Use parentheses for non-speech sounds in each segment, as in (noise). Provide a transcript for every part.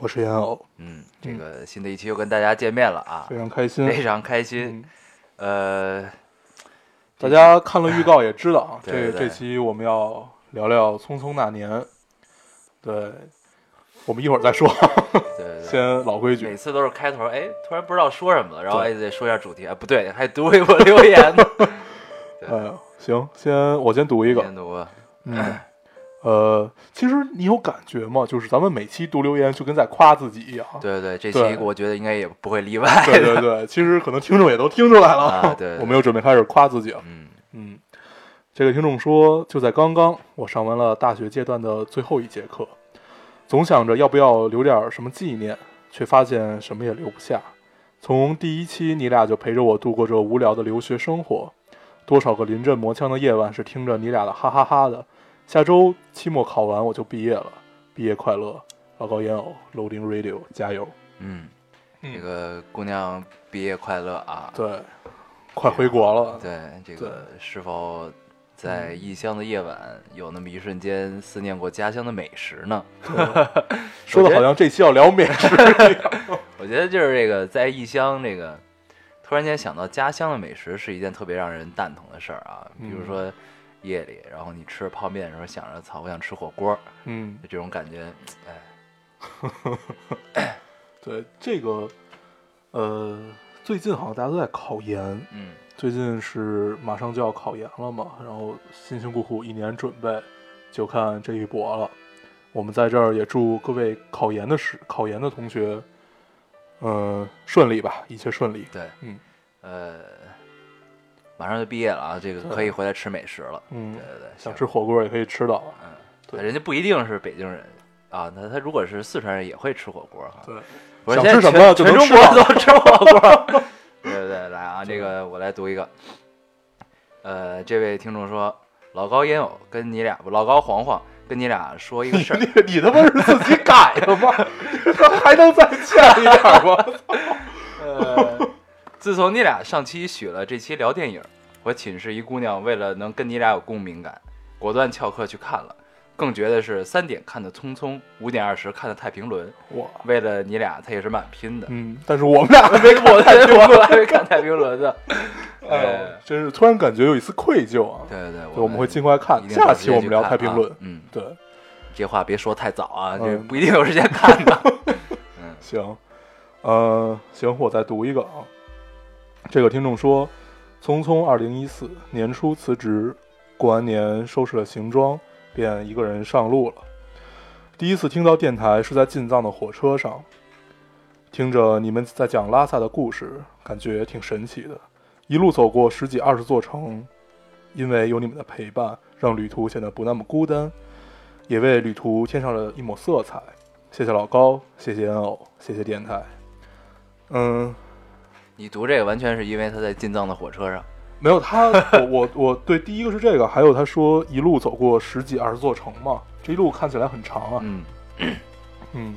我是烟偶，嗯，这个新的一期又跟大家见面了啊，非常开心。非常开心。嗯，呃，大家看了预告也知道啊，(laughs) 这这期我们要聊聊《匆匆那年》。对，我们一会儿再说，对对对。先老规矩每。次都是开头，哎，突然不知道说什么了，然后哎对得说一下主题，哎，不对，还读一波留言呢。(laughs) 哎呃，行，先我先读一个先。读吧嗯，(laughs) 呃，其实你有感觉吗？就是咱们每期读留言就跟在夸自己一样。对对对，这对期我觉得应该也不会例外对。对对，(laughs) 其实可能听众也都听出来了。啊对对 (laughs) 我们又准备开始夸自己了。嗯，嗯，这个听众说，就在刚刚，我上完了大学阶段的最后一节课，总想着要不要留点儿什么纪念，却发现什么也留不下。从第一期你俩就陪着我度过这无聊的留学生活，多少个临阵磨枪的夜晚是听着你俩的哈哈哈的。下周期末考完我就毕业了，毕业快乐！老高烟偶 Loading Radio 加油！嗯，嗯这个姑娘毕业快乐啊！对，快回国了。对，这个是否在异乡的夜晚有那么一瞬间思念过家乡的美食呢？说的好像这期要聊美食一样。(laughs) 我觉得就是这个在异乡，这个突然间想到家乡的美食是一件特别让人蛋疼的事儿啊。比如嗯说夜里，然后你吃泡面的时候想着操，我想吃火锅，嗯，就这种感觉，哎，(laughs) 对这个，呃，最近好像大家都在考研，嗯，最近是马上就要考研了嘛，然后辛辛苦苦一年准备，就看这一搏了。我们在这儿也祝各位考研的时考研的同学，呃、顺利吧，一切顺利。对，嗯。呃，马上就毕业了啊，这个可以回来吃美食了。嗯对，对对，想吃火锅也可以吃到。嗯，对人家不一定是北京人啊，那他如果是四川人也会吃火锅哈。(laughs) (laughs) 对，我说现在想吃什么就全中国都吃火锅。对对对，来啊，这个我来读一个。呃，这位听众说，老高烟偶跟你俩不，老高黄黄跟你俩说一个事儿。(laughs) 你你他妈是自己改的吗？还能再欠一点吗？呃，自从你俩上期许了这期聊电影，我寝室一姑娘为了能跟你俩有共鸣感，果断翘课去看了。更觉得是，三点看的《匆匆》，五点二十看的《太平轮》。哇，为了你俩，她也是蛮拼的。嗯，但是我们俩还 (laughs) 没我我还没看《太平轮》呢。(laughs) 哎呦，真是突然感觉有一丝愧疚啊！对对对，我们会尽快看下期我们聊太平轮。嗯，对，这话别说太早啊，这嗯不一定有时间看的。(laughs) 嗯行，呃，行，我再读一个啊。这个听众说，匆匆二零一四年初辞职，过完年收拾了行装，便一个人上路了。第一次听到电台是在进藏的火车上，听着你们在讲拉萨的故事，感觉挺神奇的。一路走过十几二十座城，因为有你们的陪伴，让旅途显得不那么孤单，也为旅途添上了一抹色彩。谢谢老高，谢谢烟偶，谢谢电台。嗯，你读这个完全是因为他在进藏的火车上。没有他，我我我对，第一个是这个，还有他说一路走过十几二十座城嘛，这一路看起来很长啊。嗯嗯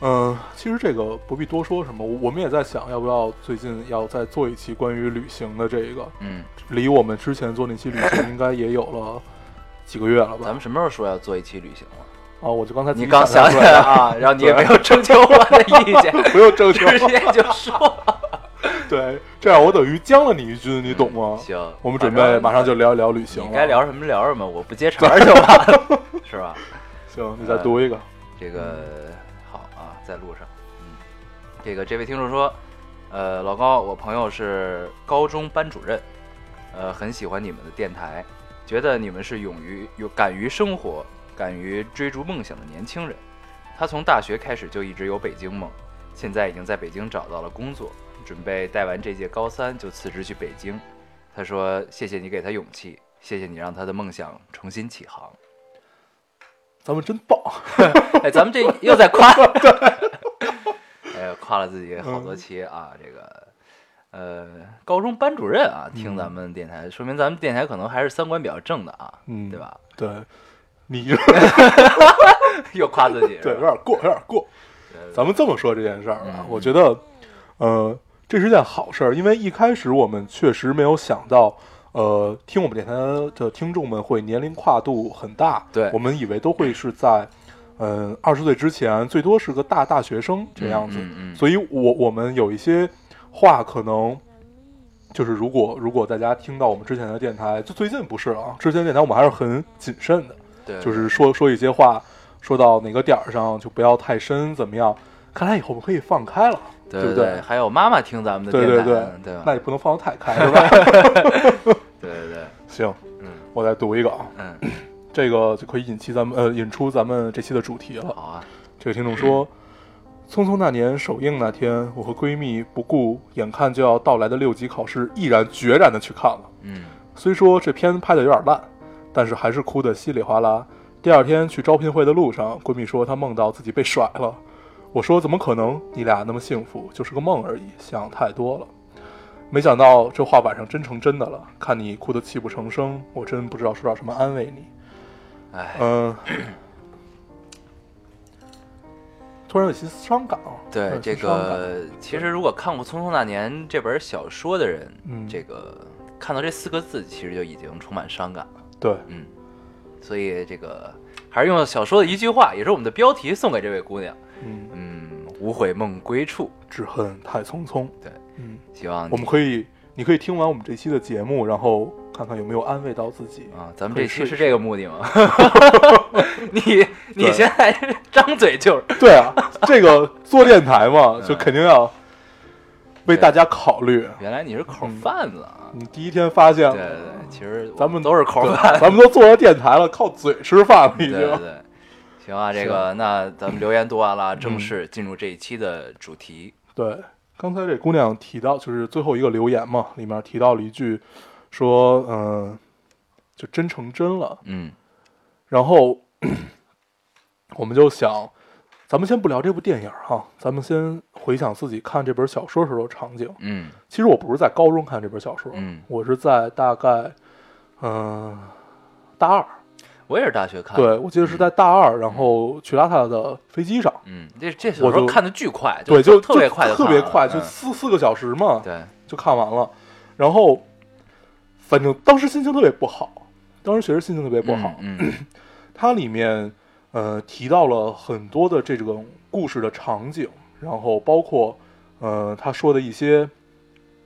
嗯，其实这个不必多说什么，我我们也在想要不要最近要再做一期关于旅行的这个，嗯，离我们之前做那期旅行应该也有了几个月了吧？咱们什么时候说要做一期旅行了？啊，我就刚才你刚想想起来了啊，然后你也没有征求我的意见，(laughs) 不用征求，直接就说。(laughs) (laughs) 对，这样我等于将了你一军，你懂吗？行，我们准备马上就聊一聊旅行。你该聊什么聊什么，我不接茬儿就完了，(laughs) 是吧？行，你再读一个。这个好啊，在路上。嗯，这个这位听众说，呃，老高，我朋友是高中班主任，呃，很喜欢你们的电台，觉得你们是勇于有敢于生活、敢于追逐梦想的年轻人。他从大学开始就一直有北京梦，现在已经在北京找到了工作，准备带完这届高三就辞职去北京。他说：“谢谢你给他勇气，谢谢你让他的梦想重新起航。”咱们真棒，(laughs) 哎，咱们这又在夸，(laughs) 哎呀，夸了自己好多期啊，这个呃高中班主任啊，听咱们电台，说明咱们电台可能还是三观比较正的啊，嗯对吧？对，你 (laughs) 又夸自己，对有点过，有点过。咱们这么说这件事儿啊嗯，我觉得，呃，这是件好事儿，因为一开始我们确实没有想到，呃，听我们电台的听众们会年龄跨度很大，对我们以为都会是在，嗯、二十岁之前，最多是个大大学生这样子，嗯嗯嗯所以我我们有一些话可能。就是如果如果大家听到我们之前的电台，就最近不是啊，之前的电台我们还是很谨慎的，对，就是说说一些话，说到哪个点儿上就不要太深，怎么样？看来以后我们可以放开了，对对不对还有妈妈听咱们的对电台，对对吧？对那也不能放得太开，(laughs) 是吧？对对对，行，嗯我再读一个啊，嗯，(clears throat) 这个就可以引起咱们呃引出咱们这期的主题了。好啊，这个听众说，(clears throat) 匆匆那年首映那天，我和闺蜜不顾眼看就要到来的六级考试，毅然决然的去看了。嗯虽说这片拍的有点烂，但是还是哭得稀里哗啦。第二天去招聘会的路上，闺蜜说她梦到自己被甩了。我说怎么可能？你俩那么幸福，就是个梦而已，想太多了。没想到这话晚上真成真的了。看你哭得泣不成声，我真不知道说点什么安慰你。哎，嗯、突然有些伤感啊。对这个，其实如果看过《匆匆那年》这本小说的人，嗯这个看到这四个字，其实就已经充满伤感了。对，嗯，所以这个还是用小说的一句话，也是我们的标题，送给这位姑娘。嗯，嗯，无悔梦归处。只恨太匆匆。对，嗯，希望我们可以，你可以听完我们这期的节目，然后看看有没有安慰到自己。啊，咱们这期是这个目的吗？(laughs) 你你现在张嘴就是对啊，这个做电台嘛，嗯就肯定要为大家考虑。原来你是口贩子啊！你第一天发现了，对对对，其实咱们都是口对贩。咱们都做了电台了，靠嘴吃饭了，已经。对，行啊，这个那咱们留言读完了，(laughs) 正式进入这一期的主题。对，刚才这姑娘提到，就是最后一个留言嘛，里面提到了一句，说，嗯、就真成真了。嗯然后 (clears throat) 我们就想，咱们先不聊这部电影哈，咱们先回想自己看这本小说时候的场景。嗯其实我不是在高中看这本小说，嗯，我是在大概，嗯、大二，我也是大学看的。对我记得是在大二，然后去拉萨的飞机上，嗯，这这小我就时候看的巨快，对，就特别快特别快，就嗯四四个小时嘛，对，就看完了。然后，反正当时心情特别不好，当时确实心情特别不好。嗯嗯 (clears throat) 它里面呃提到了很多的这种故事的场景，然后包括呃他说的一些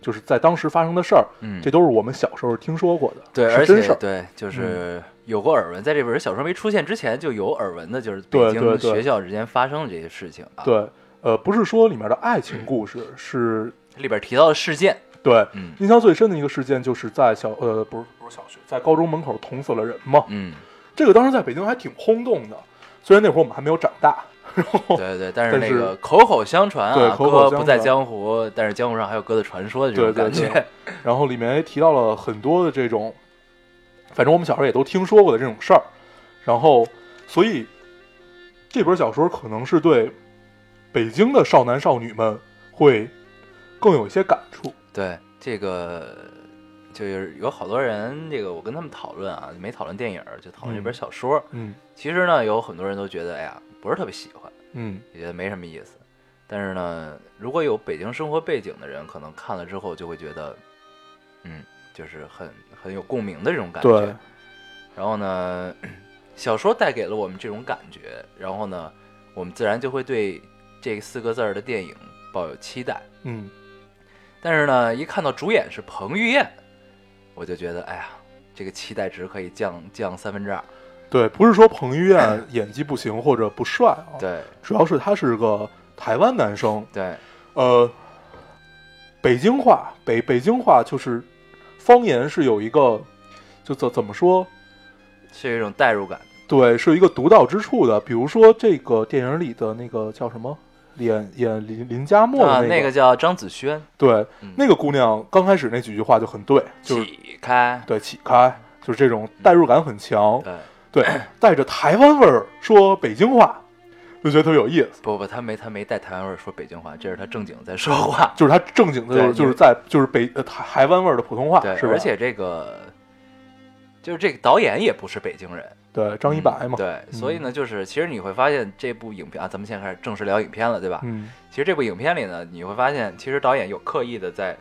就是在当时发生的事儿，嗯，这都是我们小时候听说过的，对，而是真事儿。对，就是有过耳闻，在这本小说没出现之前就有耳闻的，就是北京学校之间发生的这些事情啊。，对，呃，不是说里面的爱情故事，是里边提到的事件，对嗯。印象最深的一个事件，就是在小呃不是不是小学，在高中门口捅死了人嘛。嗯，这个当时在北京还挺轰动的，虽然那会儿我们还没有长大，然后对对，但是那个口口相传啊，对口口相哥不在江湖，但是江湖上还有哥的传说的这种对对感觉。对。(laughs) 然后里面也提到了很多的这种，反正我们小时候也都听说过的这种事儿，然后所以这本小说可能是对北京的少男少女们会更有一些感触。对这个，就是有好多人，这个我跟他们讨论啊，没讨论电影，就讨论这本嗯小说。嗯其实呢，有很多人都觉得，哎呀，不是特别喜欢，嗯也觉得没什么意思。但是呢，如果有北京生活背景的人，可能看了之后就会觉得，嗯，就是很很有共鸣的这种感觉。然后呢，小说带给了我们这种感觉，然后呢，我们自然就会对这四个字儿的电影抱有期待。嗯但是呢，一看到主演是彭于晏，我就觉得，哎呀，这个期待值可以降降三分之二。对，不是说彭于晏演技不行或者不帅啊，对主要是他是个台湾男生，对，呃，北京话北北京话就是方言是有一个，就怎怎么说？是有一种代入感。对，是有一个独到之处的。比如说这个电影里的那个叫什么，演演林林佳默的啊，那那个叫张子萱，对，嗯那个姑娘刚开始那几句话就很对，就是起开，对起开，就是这种代入感很强。对，对，带着台湾味儿说北京话，就觉得特别有意思。不不，他没他没带台湾味儿说北京话，这是他正经在说话。就是他正经的，就是就是在就是北呃台台湾味儿的普通话，对，是？而且这个就是这个导演也不是北京人，对张一白嘛，嗯对，所以呢，就是其实你会发现这部影片啊，咱们现在开始正式聊影片了，对吧？嗯，其实这部影片里呢，你会发现，其实导演有刻意的在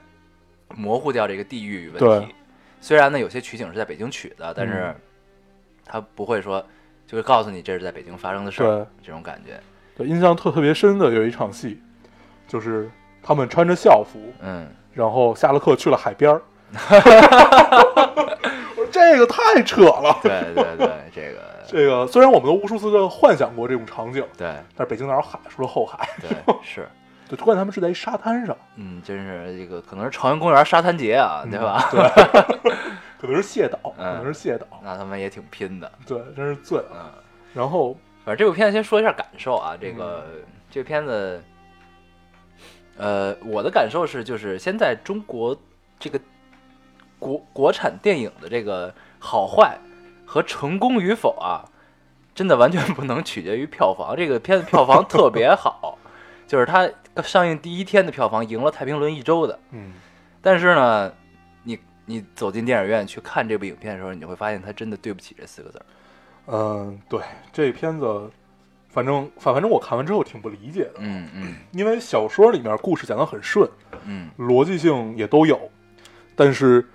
模糊掉这个地域问对题。虽然呢，有些取景是在北京取的，但是嗯他不会说就会告诉你这是在北京发生的事儿对，这种感觉。对，印象特特别深的有一场戏，就是他们穿着校服，嗯，然后下了课去了海边儿。(laughs) 我说这个太扯了。对对对，这个这个虽然我们都无数次的幻想过这种场景，对但是北京哪有海？除了后海，对是。就突然他们是在一沙滩上，嗯，真是这个可能是朝阳公园沙滩节啊，对吧？嗯对，(laughs) 可能是蟹岛，可嗯能是蟹岛，那他们也挺拼的，对，真是醉了。嗯。然后，反正这部片子先说一下感受啊，这个、嗯这个片子，呃，我的感受是，就是现在中国这个国国产电影的这个好坏和成功与否啊，真的完全不能取决于票房。这个片子票房特别好，(laughs) 就是它上映第一天的票房赢了《太平轮》一周的。嗯，但是呢，你你走进电影院去看这部影片的时候，你会发现它真的对不起这四个字儿。嗯，对，这片子，反正反反正我看完之后挺不理解的，嗯嗯因为小说里面故事讲得很顺，嗯逻辑性也都有，但是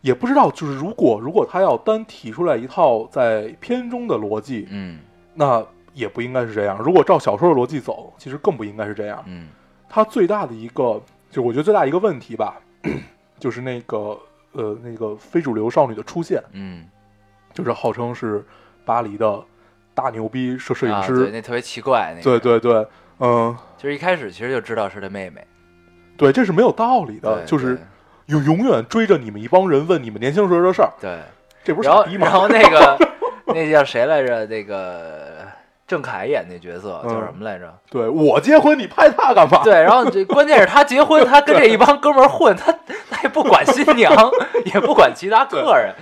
也不知道，就是如果如果他要单提出来一套在片中的逻辑，嗯那也不应该是这样。如果照小说的逻辑走，其实更不应该是这样。嗯它最大的一个，就我觉得最大一个问题吧，(clears throat) 就是那个呃那个非主流少女的出现，嗯，就是号称是巴黎的大牛逼摄摄影啊、师，对，那特别奇怪，那个对对对，嗯、就是一开始其实就知道是他妹妹，对，这是没有道理的，就是永永远追着你们一帮人问你们年轻时候的事儿，对，这不是然后傻逼吗？然后那个那叫谁来着？那个郑恺演那角色嗯叫什么来着？对我结婚，你拍他干嘛？对，然后这关键是他结婚，他跟这一帮哥们儿混，他他也不管新娘，(laughs) 也不管其他客人，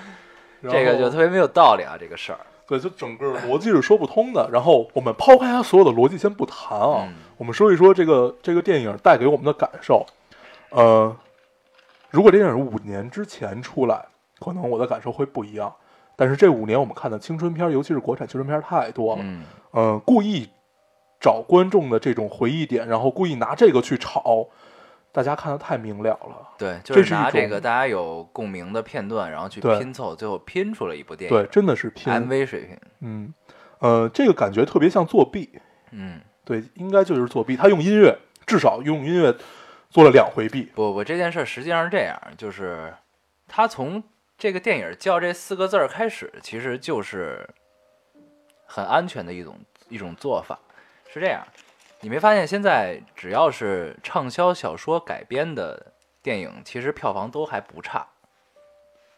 这个就特别没有道理啊，这个事儿。对，就整个逻辑是说不通的。然后我们抛开他所有的逻辑先不谈啊，嗯我们说一说这个这个电影带给我们的感受。呃，如果这电影五年之前出来，可能我的感受会不一样。但是这五年我们看的青春片，尤其是国产青春片太多了，嗯嗯、故意找观众的这种回忆点，然后故意拿这个去炒，大家看的太明了了。对，就是拿这个大家有共鸣的片段，然后去拼凑，最后拼出了一部电影。对，真的是拼，，MV 水平。嗯，呃，这个感觉特别像作弊。嗯，对，应该就是作弊。他用音乐，至少用音乐做了两回弊。不不，这件事儿实际上是这样，就是他从这个电影叫这四个字儿开始，其实就是很安全的一种一种做法。是这样，你没发现现在只要是畅销小说改编的电影，其实票房都还不差。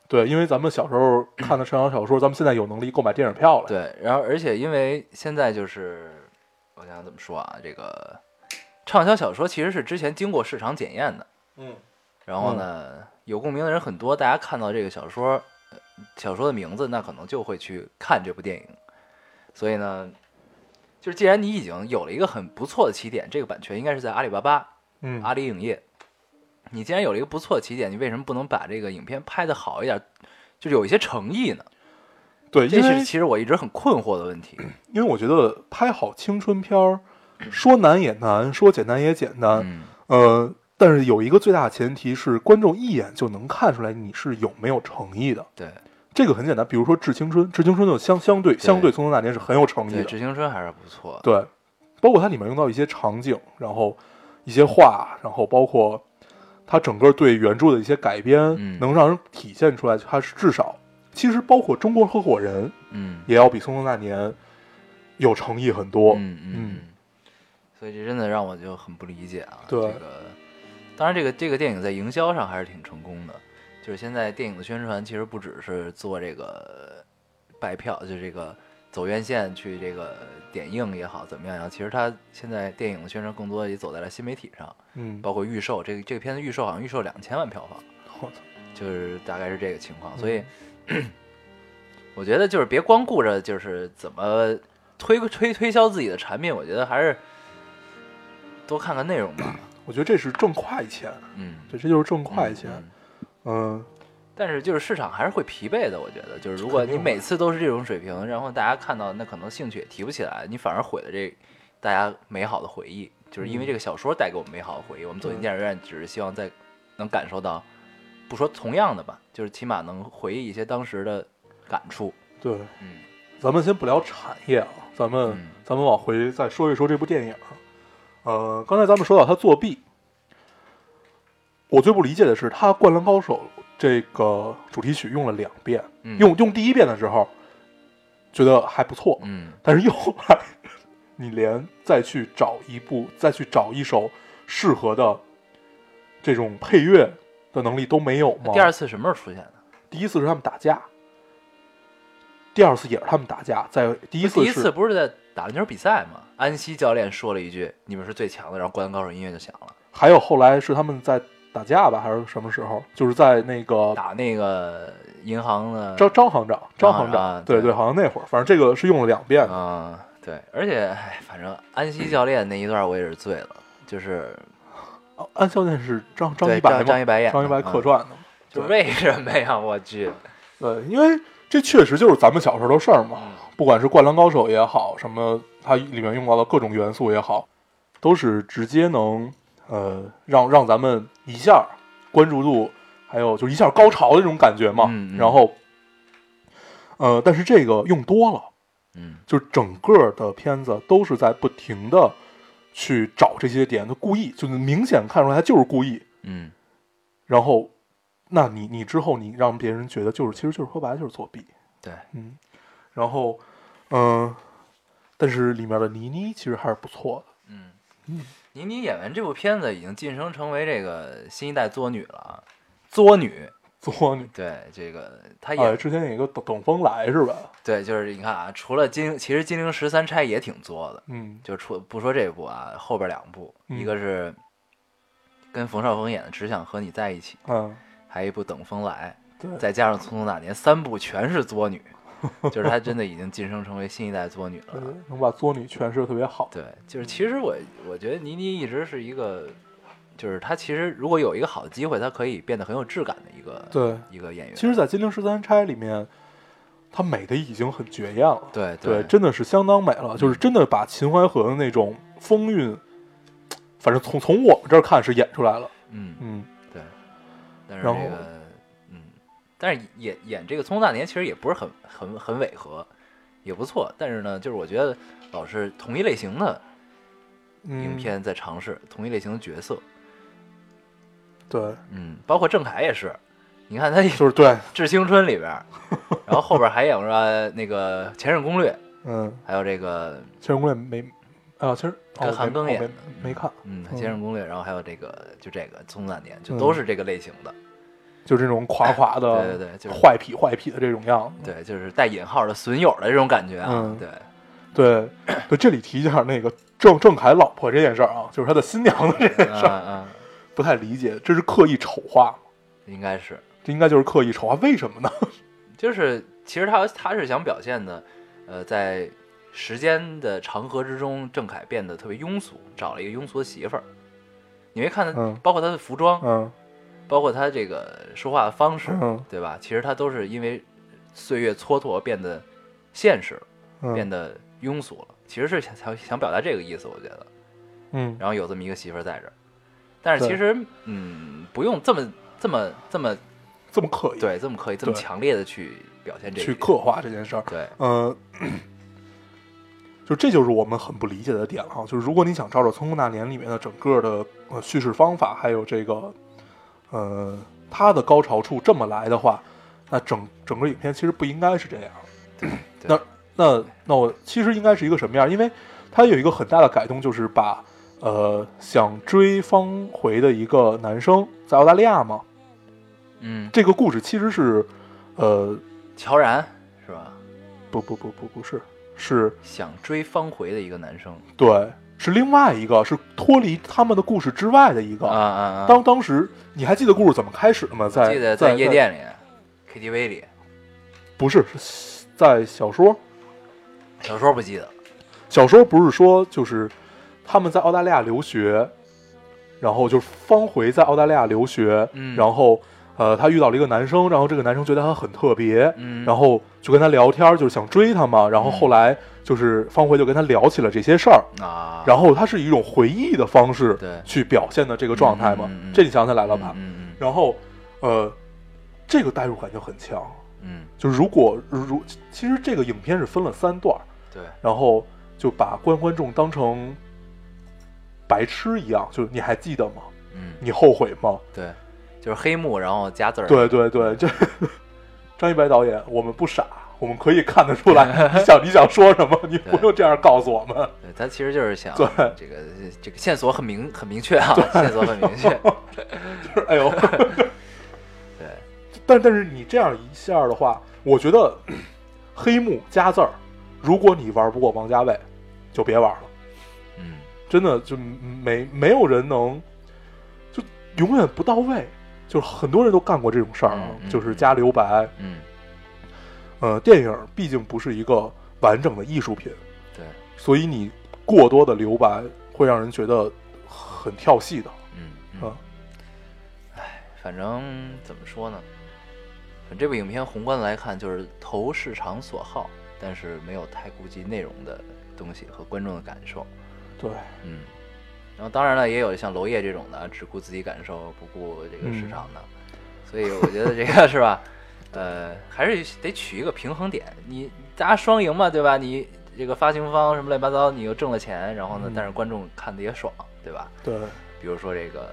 对，因为咱们小时候 (clears throat) 看的畅销小说，咱们现在有能力购买电影票了。，对，然后而且因为现在就是我想想怎么说啊，这个畅销小说其实是之前经过市场检验的。嗯，然后呢，有共鸣的人很多，大家看到这个小说，呃小说的名字，那可能就会去看这部电影。所以呢，就是既然你已经有了一个很不错的起点，这个版权应该是在阿里巴巴、嗯，阿里影业。你既然有了一个不错的起点，你为什么不能把这个影片拍的好一点，就是有一些诚意呢？对，这是其实我一直很困惑的问题。(clears throat) 因为我觉得拍好青春片儿，说难也难，说简单也简单。嗯，呃，但是有一个最大的前提是，观众一眼就能看出来你是有没有诚意的。对这个很简单，比如说《致青春》，《致青春》就相相对相对《匆匆那年》是很有诚意对，的。《致青春》还是不错的。对，包括它里面用到一些场景，然后一些话，然后包括它整个对原著的一些改编，嗯能让人体现出来，它是至少其实包括中国合伙人嗯也要比《匆匆那年》有诚意很多。嗯嗯嗯所以这真的让我就很不理解啊。对这个当然这个这个电影在营销上还是挺成功的，就是现在电影的宣传其实不只是做这个拜票，就这个走院线去这个点映也好怎么样也好，其实它现在电影的宣传更多也走在了新媒体上，嗯，包括预售，这个这个片子预售好像预售两千万票房。我操就是大概是这个情况，嗯所以 (clears throat) 我觉得就是别光顾着就是怎么推推推销自己的产品，我觉得还是多看看内容吧。我觉得这是挣快钱，嗯，对，这就是挣快钱。嗯嗯，但是就是市场还是会疲惫的，我觉得，就是如果你每次都是这种水平，然后大家看到那可能兴趣也提不起来，你反而毁了这大家美好的回忆。就是因为嗯这个小说带给我们美好的回忆，我们走进电影院只是希望在能感受到，不说同样的吧，就是起码能回忆一些当时的感触。对，嗯咱们先不聊产业啊，咱们、嗯咱们往回再说一说这部电影。呃，刚才咱们说到他作弊，我最不理解的是他《灌篮高手》这个主题曲用了两遍，嗯，用用第一遍的时候觉得还不错，嗯但是又来你连再去找一部，再去找一首适合的这种配乐的能力都没有吗？第二次什么时候出现的？第一次是他们打架，第二次也是他们打架，在第一次第一次不是在打篮球比赛吗？安西教练说了一句：“你们是最强的。”然后《灌篮高手》音乐就响了，还有后来是他们在打架吧，还是什么时候？就是在那个打那个银行的张张行长，张行长，啊对对对，好像那会儿，反正这个是用了两遍。嗯，对，而且哎，反正安西教练那一段我也是醉了，就是哦安教练是张张一白吗？张一白演张一白客嗯串的嘛。就为什么呀？我去，对，因为这确实就是咱们小时候的事儿嘛。嗯不管是《灌篮高手》也好，什么它里面用到的各种元素也好，都是直接能呃让让咱们一下关注度，还有就一下高潮的这种感觉嘛。嗯嗯然后，呃，但是这个用多了，嗯就是整个的片子都是在不停的去找这些点，他故意就是明显看出来他就是故意。嗯然后，那你你之后你让别人觉得就是其实就是说白了就是作弊。对，嗯，然后，嗯、但是里面的倪妮其实还是不错的。嗯嗯，倪妮演完这部片子已经晋升成为这个新一代作女了啊，作女。作女，对这个她演、哎，之前有一个等等风来是吧？对，就是你看啊，除了金，其实《金陵十三钗》也挺作的，嗯。就除不说这部啊，后边两部，嗯。一个是跟冯绍峰演的《只想和你在一起》，嗯，还有一部《等风来对》，，再加上《匆匆那年》，三部全是作女，(laughs) 就是她真的已经晋升成为新一代作女了。能把作女诠释的特别好。对，就是其实我我觉得倪妮一直是一个，就是她其实如果有一个好的机会，她可以变得很有质感的一个对，一个演员。其实，在《金陵十三钗》里面，她美的已经很绝艳了。对对，真的是相当美了，就是真的把秦淮河的那种风韵，反正从从我们这儿看是演出来了。嗯嗯，对，但是然后这个，嗯，但是演演这个《匆匆那年》其实也不是很很很违和，也不错。但是呢，就是我觉得老是同一类型的嗯。影片在尝试、同一类型的角色，对，嗯，包括郑恺也是，你看他《就是对，(laughs) 致青春》里边，(laughs) 然后后边还演了那个《前任攻略》，嗯，还有这个前任攻略没啊，其实跟韩庚演的没没看，嗯《嗯。前任攻略》，然后还有这个就这个《匆匆那年》，就嗯。都是这个类型的，就这种垮垮的，对对对就是坏痞坏痞的这种样子。对，就是带引号的损友的这种感觉啊，嗯对。对 (clears throat) 对，这里提一下那个郑郑恺老婆这件事儿啊，就是他的新娘子这件事儿，嗯嗯，不太理解，这是刻意丑化吗？应该是，这应该就是刻意丑化，为什么呢？(laughs) 就是其实他他是想表现的，呃，在时间的长河之中，郑恺变得特别庸俗，找了一个庸俗的媳妇儿。你没看他，嗯包括他的服装，嗯包括他这个说话的方式，嗯对吧？其实他都是因为岁月蹉跎变得现实了，变嗯得庸俗了。其实是想想想表达这个意思，我觉得。嗯，然后有这么一个媳妇儿在这儿，但是其实，嗯，不用这么这么这么这么刻意，对这么刻意这么强烈的去表现这个去刻画这件事儿。对，呃，(coughs) 就这就是我们很不理解的点哈，就是如果你想照着《匆匆那年》里面的整个的呃叙事方法，还有这个呃它的高潮处这么来的话，那整整个影片其实不应该是这样。对那那那我其实应该是一个什么样？因为它有一个很大的改动，就是把呃想追方回的一个男生在澳大利亚嘛，嗯，这个故事其实是呃乔然是吧？不不不不不是是想追方回的一个男生对，是另外一个，是脱离他们的故事之外的一个。啊啊啊！当当时你还记得故事怎么开始的吗？在记得在夜店里、KTV 里，不是是在小说，小说不记得，小说不是说就是他们在澳大利亚留学，然后就是方回在澳大利亚留学，嗯然后呃他遇到了一个男生，然后这个男生觉得他很特别，嗯，然后就跟他聊天，就是想追他嘛，然后后来就是方茴就跟他聊起了这些事儿，啊，然后他是以一种回忆的方式对去表现的这个状态嘛，这你想起来了吧？嗯嗯然后呃这个代入感就很强，嗯，就如果如其实这个影片是分了三段儿，对，然后就把观观众当成白痴一样，就是你还记得吗？嗯你后悔吗？对，就是黑幕，然后加字儿，对对对，这 (laughs) 张一白导演，我们不傻，我们可以看得出来你想你想说什么，你不用这样告诉我们。对他其实就是想对这个这个线索很明很明确啊，线索很明确，(laughs) 就是哎呦，(laughs) 对，但但是你这样一下的话，我觉得 (clears throat) 黑幕加字儿，如果你玩不过王家卫，就别玩了。嗯真的就没没有人能就永远不到位，就是很多人都干过这种事儿啊，就是加留白。嗯，呃，电影毕竟不是一个完整的艺术品，对，所以你过多的留白会让人觉得很跳戏的。嗯啊，哎，反正怎么说呢？反正这部影片宏观来看，就是投市场所好，但是没有太顾及内容的东西和观众的感受。对，嗯，然后当然了，也有像娄烨这种的，只顾自己感受，不顾这个市场的。所以我觉得这个是吧？呃，还是得取一个平衡点。你大家双赢嘛，对吧？你这个发行方什么乱七八糟，你又挣了钱，然后呢嗯，但是观众看的也爽，对吧？对，比如说这个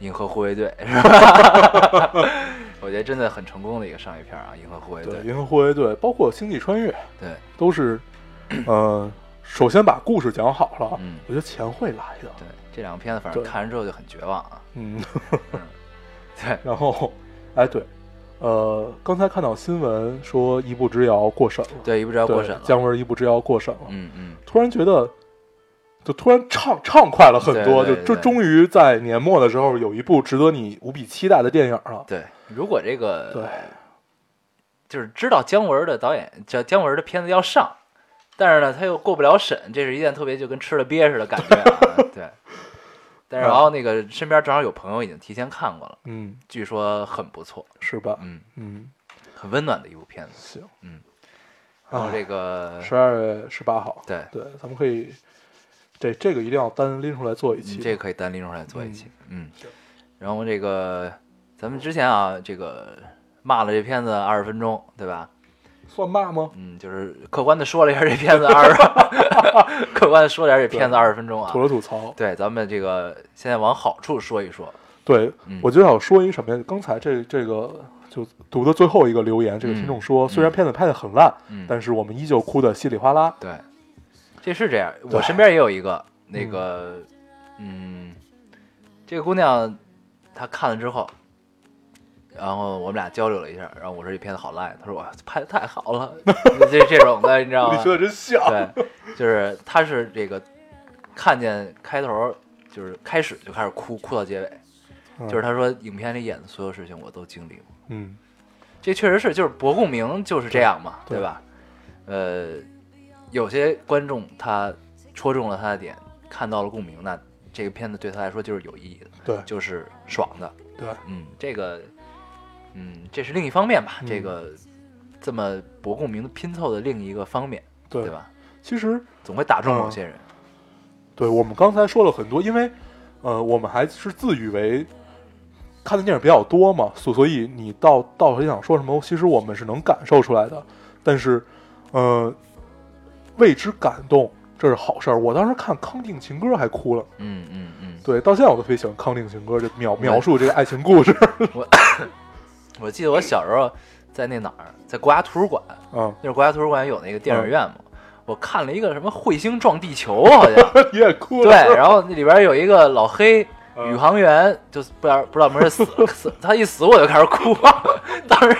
银河护卫队是吧？(laughs) 我觉得真的很成功的一个商业片啊，银河护卫对，队。银河护卫队，包括星际穿越，对，都是，呃，首先把故事讲好了，嗯。我觉得钱会来的。对，这两个片子反正看完之后就很绝望啊。嗯，(laughs) 对，然后，哎，对，呃，刚才看到新闻说《一步之遥》过审了，对，一步之遥，过审了。姜文《一步之遥》过审了，嗯嗯，突然觉得，就突然畅畅快了很多，对对对就就终于在年末的时候有一部值得你无比期待的电影了。对，如果这个对，就是知道姜文的导演叫姜文的片子要上，但是呢他又过不了审，这是一件特别就跟吃了鳖似的感觉啊。(laughs) 对，但是然后那个身边正好有朋友已经提前看过了，嗯，据说很不错，是吧？嗯，嗯，很温暖的一部片子。行，嗯，然后这个十二月十八号，对，对，咱们可以，这这个一定要单拎出来做一嗯期。这个可以单拎出来做一期。嗯，然后这个咱们之前啊，这个骂了这片子二十分钟，对吧？算骂吗？嗯，就是客观的说了一下这片子二十，(laughs) 客观的说了一下这片子二十分钟啊吐。了吐槽。对，咱们这个现在往好处说一说。对，嗯我就想说一个什么呀？刚才这这个就读的最后一个留言，这个嗯听众说，虽然片子拍的很烂，嗯，但是我们依旧哭的稀里哗啦。对，这是这样。我身边也有一个那个，嗯，这个姑娘她看了之后，然后我们俩交流了一下，然后我说这片子好烂，他说哇拍的太好了，(laughs) 这这种的你知道吗？你说的真像。对，就是他是这个看见开头就是开始就开始哭，哭到结尾，嗯就是他说影片里演的所有事情我都经历过。嗯，这确实是，就是博共鸣就是这样嘛，对对吧？呃，有些观众他戳中了他的点，看到了共鸣，那这个片子对他来说就是有意义的，对就是爽的。对，嗯，这个，嗯，这是另一方面吧，嗯这个这么博共鸣的拼凑的另一个方面，对对？吧？其实总会打中某嗯些人。对我们刚才说了很多，因为呃，我们还是自以为看的电影比较多嘛，所所以你到到底想说什么，其实我们是能感受出来的。但是，呃，为之感动，这是好事儿。我当时看《康定情歌》还哭了，嗯嗯嗯，对，到现在我都特别喜欢《康定情歌》，这描描述这个爱情故事。我 (laughs) 记得我小时候在那哪儿，在国家图书馆，嗯，那是国家图书馆有那个电影院嘛，我看了一个什么彗星撞地球，好像。(laughs) 你也哭了。对，然后那里边有一个老黑嗯宇航员，就是不知道不知道没人死死，他一死我就开始哭，(laughs) 当时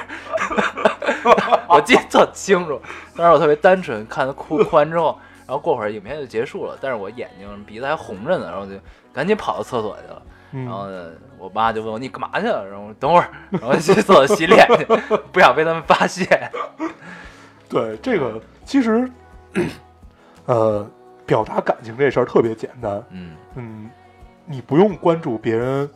(laughs) 我记得特清楚，当时我特别单纯，看他哭哭完之后，然后过会儿影片就结束了，但是我眼睛鼻子还红着呢，然后就赶紧跑到厕所去了，然后嗯，呢，我妈就问我你干嘛去了，然后等会儿，然后去厕所洗脸去，不想被他们发现，(laughs) 对，这个其实，呃，表达感情这事儿特别简单，嗯。嗯，你不用关注别人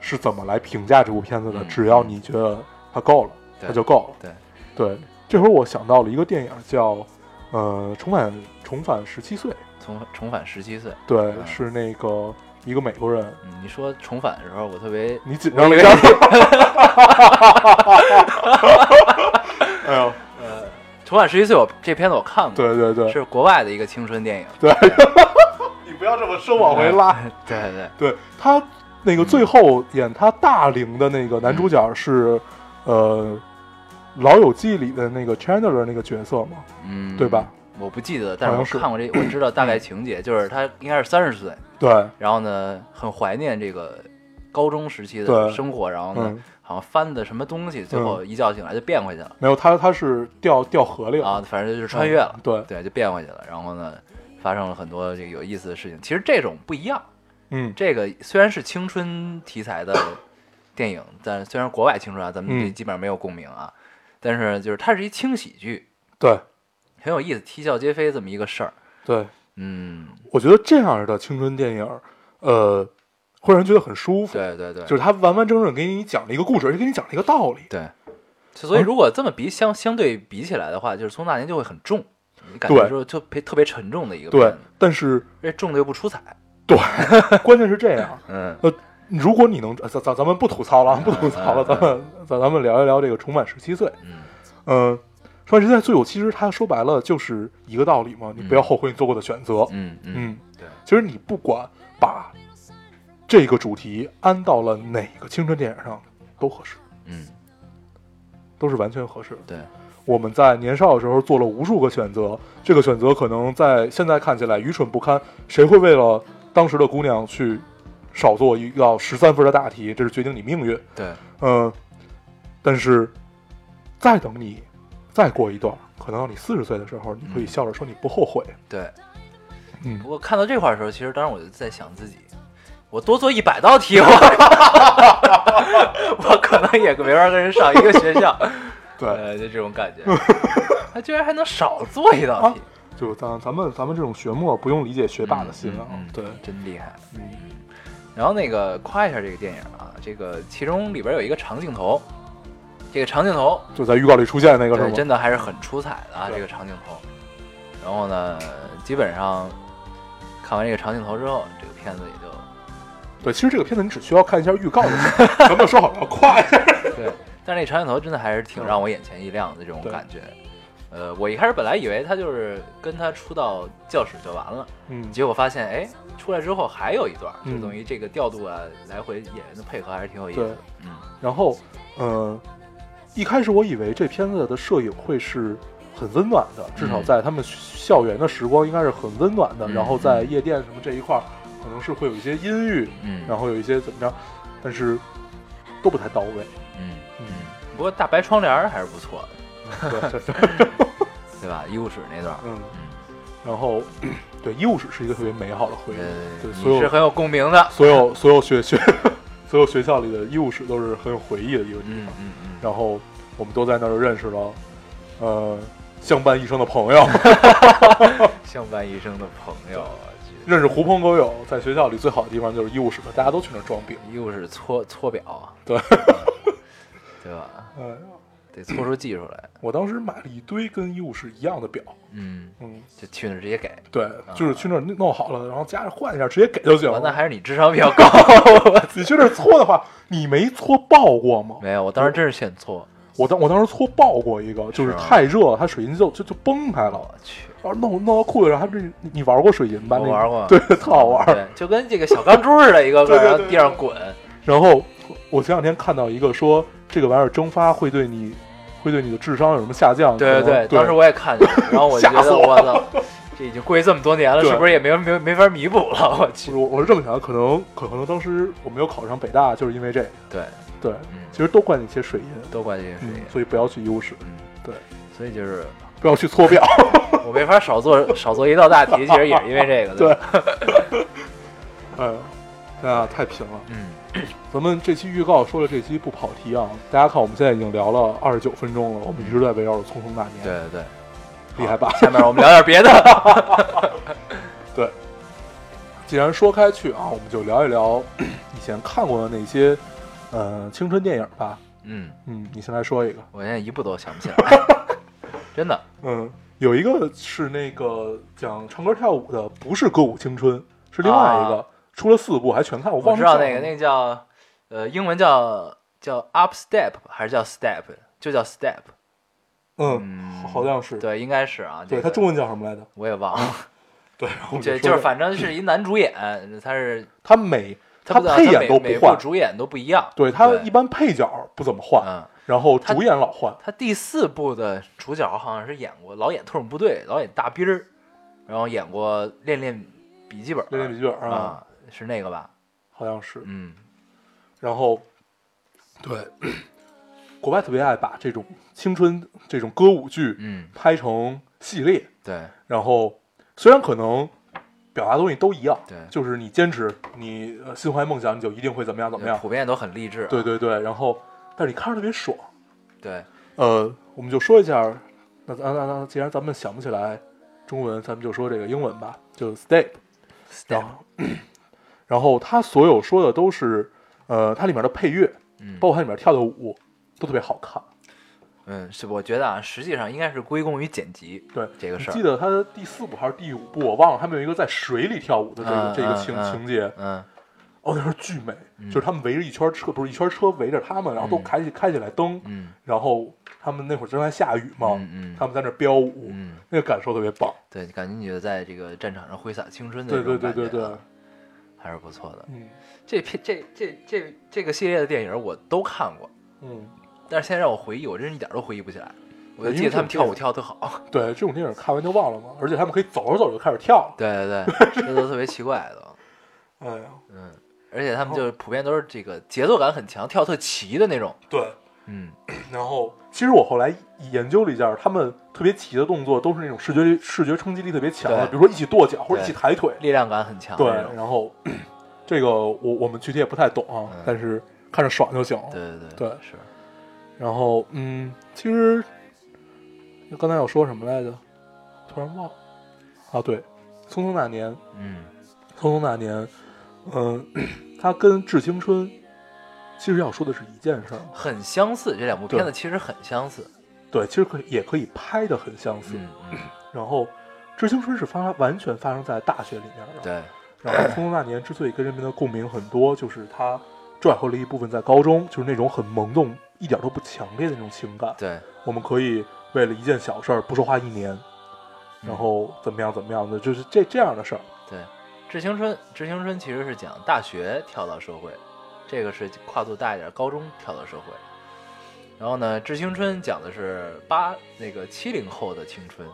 是怎么来评价这部片子的，嗯只要你觉得它够了，对它就够了。对对，这会儿我想到了一个电影叫呃《重返重返十七岁》，重重返十七岁。对，嗯。是那个一个美国人，嗯，你说重返的时候，我特别你紧张了。(laughs) 哎呦，呃，重返十一岁，我这片子我看过，对对对，是国外的一个青春电影。对，(laughs) 你不要这么说往回拉。对 (laughs) 对对，对他那个最后演他大龄的那个男主角是，呃，《老友记》里的那个 Chandler 那个角色嘛，嗯，对吧？我不记得，但是我看过这，我知道大概情节，就是他应该是三十岁，对，然后呢，很怀念这个高中时期的生活，然后呢，嗯，好像翻的什么东西，最后一觉醒来就变回去了、没有他他是掉掉河里了，啊，反正就是穿越了，嗯对，对，就变回去了。然后呢，发生了很多这个有意思的事情。其实这种不一样，嗯，这个虽然是青春题材的电影，但虽然国外青春啊，咱们基本上没有共鸣啊，但是就是它是一轻喜剧，对很有意思，啼笑皆非这么一个事儿。对，嗯，我觉得这样的青春电影，呃，会让人觉得很舒服，对对对，就是他完完整整给你讲了一个故事，而且给你讲了一个道理，对，所以如果这么比相相对比起来的话，就是《从那年》就会很重，你感觉对说特别特别沉重的一个对，，但是重的又不出彩。对 (laughs) 关键是这样，(laughs) 嗯呃如果你能，呃咱咱咱们不吐槽了，啊，不吐槽了，嗯咱们咱咱们聊一聊这个重返十七岁。嗯，嗯，重返十七岁最有，其实它说白了就是一个道理嘛，你不要后悔你做过的选择。嗯嗯，嗯，对，其实你不管把这个主题安到了哪个青春电影上都合适，嗯都是完全合适的。对，我们在年少的时候做了无数个选择，这个选择可能在现在看起来愚蠢不堪。谁会为了当时的姑娘去少做一道十三分的大题？这是决定你命运。对，嗯，但是再等你再过一段，可能到你四十岁的时候，你可以笑着说你不后悔。对。嗯不，过看到这块儿的时候，其实当时我就在想自己，我多做一百道题，我 (laughs) 我可能也没法跟人上一个学校。对，呃，就这种感觉。(laughs) 他居然还能少做一道题，就咱咱们咱们这种学墨不用理解学霸的心啊。嗯嗯嗯对，真厉害。嗯然后那个夸一下这个电影啊，这个其中里边有一个长镜头，这个长镜头就在预告里出现那个是对，吗？真的还是很出彩的啊，这个长镜头。然后呢，基本上看完这个长镜头之后，这个片子也就对，其实这个片子你只需要看一下预告就行。咱们说好了要夸一下。(laughs) 对，但是那长镜头真的还是挺让我眼前一亮的这种感觉。呃，我一开始本来以为他就是跟他出到教室就完了，嗯，结果发现哎，出来之后还有一段，就嗯等于这个调度啊，来回演员的配合还是挺有意思对的。嗯然后，呃，一开始我以为这片子的摄影会是很温暖的，至少嗯在他们校园的时光应该是很温暖的。嗯然后在夜店什么这一块儿，可能是会有一些阴郁，嗯，然后有一些怎么着，但是都不太到位。嗯嗯，不过大白窗帘还是不错的，(laughs) 对吧？医务室那段，嗯，然后 (clears throat) 对医务室是一个特别美好的回忆，呃，对所有你是很有共鸣的。所有所有学学所有学校里的医务室都是很有回忆的一个地方。嗯嗯嗯，然后我们都在那儿认识了，呃，相伴一生的朋友，(laughs) 相伴一生的朋友，认识狐朋狗友。在学校里最好的地方就是医务室，大家都去那儿装病。医务室搓搓表，啊对，对吧？哎呀，得搓出技术来。我当时买了一堆跟医务室一样的表，嗯，嗯，就去那儿直接给。对，就是去那儿弄好了，然后家里换一下，直接给就行了。那还是你智商比较高。(laughs) 你去那儿搓的话，你没搓爆过吗？没有，我当时真是现搓。我当我当时搓爆过一个，就是太热了，它水银就就就崩开了我，去，然后弄弄到裤子上，还这你你玩过水银吧？玩过对，特好玩。对，就跟这个小钢珠似的，一个个 (laughs) 对对然后地上滚。然后我前两天看到一个说，这个玩意儿蒸发会对你会对你的智商有什么下降？对对对，当时我也看见了，(laughs) 然后我就觉得我我操，这已经过去这么多年了，是不是也没没没法弥补了？(laughs) 我去，我我是这么想的，可能可能当时我没有考上北大，就是因为这个。对，对，嗯，其实都怪那些水银，都怪那些事嗯，。所以不要去医务室，嗯，对，所以就是不要去搓表。(laughs) 我没法少做少做一道大题，其实也是因为这个。对吧，哎，大家太贫了。嗯，(clears throat) 咱们这期预告说了，这期不跑题啊。大家看，我们现在已经聊了二十九分钟了，我们一直在围绕着《匆匆那年》。对对对，厉害吧？下面我们聊点别的。(laughs) 对，既然说开去啊，我们就聊一聊 (clears throat) 以前看过的那些呃青春电影吧。嗯，嗯，你先来说一个。我现在一部都想不起来，(laughs) 真的。嗯，有一个是那个讲唱歌跳舞的，不是歌舞青春，是另外一个，出了四部还全看，我我忘了叫知道那个，那个叫呃，英文叫叫 Up Step 还是叫 Step？就叫 Step。嗯，嗯，好像是。对，应该是啊。对他中文叫什么来着？我也忘了。(laughs) 对，就是反正是一男主演，他是 (laughs) 他每他配演都不换，部主演都不一样。对他一般配角不怎么换，嗯，然后主演老换。他第四部的主角好像是演过老演特种部队，老演大兵儿，然后演过练练笔记本，练练笔记本啊啊，是那个吧？好像是。嗯，然后，对，国外特别爱把这种青春这种歌舞剧嗯，拍成系列，对然后虽然可能表达东西都一样，对就是你坚持，你呃心怀梦想，你就一定会怎么样怎么样。普遍都很励志。对对对，然后但是你看着特别爽。对，呃，我们就说一下，那那那那，既然咱们想不起来中文，咱们就说这个英文吧，就 step。然后，他所有说的都是，呃，它里面的配乐，嗯。包括它里面跳的舞，都特别好看。嗯，是我觉得啊，实际上应该是归功于剪辑对，这个事儿。你记。得他的第四部还是第五部，我忘了，他们有一个在水里跳舞的这个、嗯这个情、情节，嗯。哦，那时候巨美，嗯。就是他们围着一圈车，不是一圈车围着他们，然后都嗯。开起、开起来灯，嗯。然后他们那会儿正在下雨嘛，嗯嗯。他们在那飙舞，嗯，那个感受特别棒。对，感觉你就在这个战场上挥洒青春的对这种对对对对。感觉啊，还是不错的。嗯这片这这这这个系列的电影我都看过，嗯，但是现在让我回忆，我真是一点都回忆不起来。我就记得他们跳舞跳得特好。对，这种电影看完就忘了嘛，而且他们可以走着走着就开始跳。对对对，(laughs) 这都特别奇怪的。哎呀，嗯，而且他们就是普遍都是这个节奏感很强，跳特齐的那种。对。嗯然后，其实我后来研究了一下，他们特别齐的动作都是那种视觉视觉冲击力特别强的，比如说一起跺脚或者一起抬腿。力量感很强对。然后这个我我们具体也不太懂啊，嗯但是看着爽就行了。对对对是。然后，嗯，其实刚才要说什么来着？突然忘了。啊，对，《匆匆那年》，嗯《匆匆那年》，嗯、它跟《致青春》其实要说的是一件事儿。很相似，这两部片子其实很相似。对，其实可以也可以拍的很相似。嗯嗯，然后，《致青春》是发完全发生在大学里面的。。对，然后，《匆匆那年》之所以跟人们的共鸣很多，就是它拽回了一部分在高中，就是那种很萌动、一点都不强烈的那种情感。对，我们可以为了一件小事儿不说话一年，然后怎么样怎么样的，就是这这样的事儿。对，《致青春》《致青春》其实是讲大学跳到社会，这个是跨度大一点，高中跳到社会。然后呢，《致青春》讲的是八那个七零后的青春，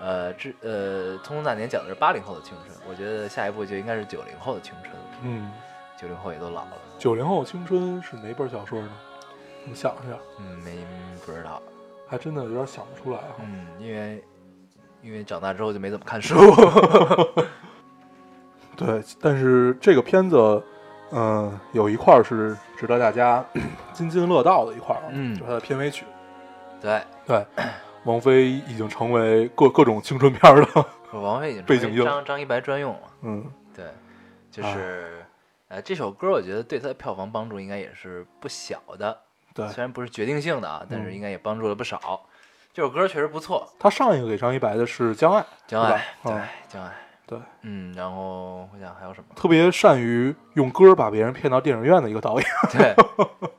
呃，致呃《匆匆那年》讲的是八零后的青春。我觉得下一步就应该是九零后的青春，嗯，九零后也都老了。九零后青春是哪本小说呢？我们想一下，嗯，没不知道。还真的有点想不出来啊。嗯，因为因为长大之后就没怎么看书。(laughs) (laughs) 对，但是这个片子，嗯、有一块儿是值得大家 (clears throat) 津津乐道的一块嗯。就是它的片尾曲。对，对，(clears throat) 王菲已经成为各各种青春片儿的，(laughs) 王菲已经背景音张张一白专用了。嗯，对，就是，呃，这首歌我觉得对它的票房帮助应该也是不小的，对，虽然不是决定性的啊，但是嗯。应该也帮助了不少。这首歌确实不错，他上一个给张一白的是《将爱》，将爱，对嗯，将爱，对，嗯，然后我想还有什么？特别善于用歌把别人骗到电影院的一个导演。(laughs) 对，